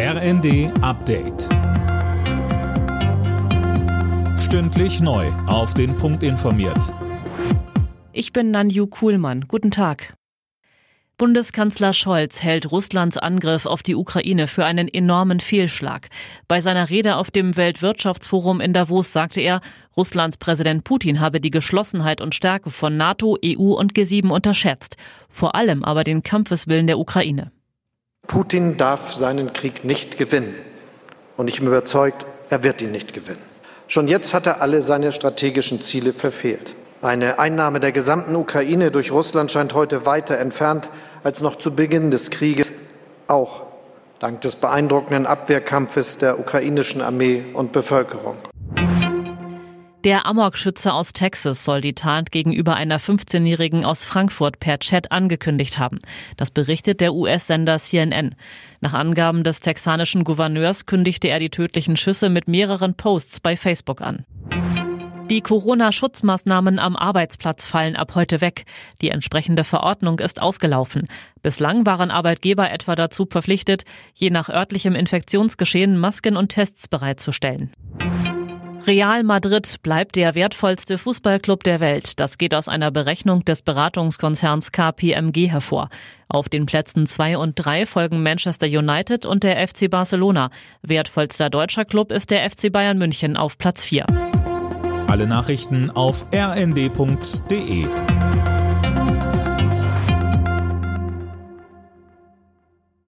RND Update. Stündlich neu. Auf den Punkt informiert. Ich bin Nanju Kuhlmann. Guten Tag. Bundeskanzler Scholz hält Russlands Angriff auf die Ukraine für einen enormen Fehlschlag. Bei seiner Rede auf dem Weltwirtschaftsforum in Davos sagte er, Russlands Präsident Putin habe die Geschlossenheit und Stärke von NATO, EU und G7 unterschätzt, vor allem aber den Kampfeswillen der Ukraine. Putin darf seinen Krieg nicht gewinnen. Und ich bin überzeugt, er wird ihn nicht gewinnen. Schon jetzt hat er alle seine strategischen Ziele verfehlt. Eine Einnahme der gesamten Ukraine durch Russland scheint heute weiter entfernt als noch zu Beginn des Krieges, auch dank des beeindruckenden Abwehrkampfes der ukrainischen Armee und Bevölkerung. Der Amok-Schütze aus Texas soll die Tat gegenüber einer 15-Jährigen aus Frankfurt per Chat angekündigt haben. Das berichtet der US-Sender CNN. Nach Angaben des texanischen Gouverneurs kündigte er die tödlichen Schüsse mit mehreren Posts bei Facebook an. Die Corona-Schutzmaßnahmen am Arbeitsplatz fallen ab heute weg. Die entsprechende Verordnung ist ausgelaufen. Bislang waren Arbeitgeber etwa dazu verpflichtet, je nach örtlichem Infektionsgeschehen Masken und Tests bereitzustellen. Real Madrid bleibt der wertvollste Fußballclub der Welt. Das geht aus einer Berechnung des Beratungskonzerns KPMG hervor. Auf den Plätzen zwei und drei folgen Manchester United und der FC Barcelona. Wertvollster deutscher Club ist der FC Bayern München auf Platz vier. Alle Nachrichten auf rnd.de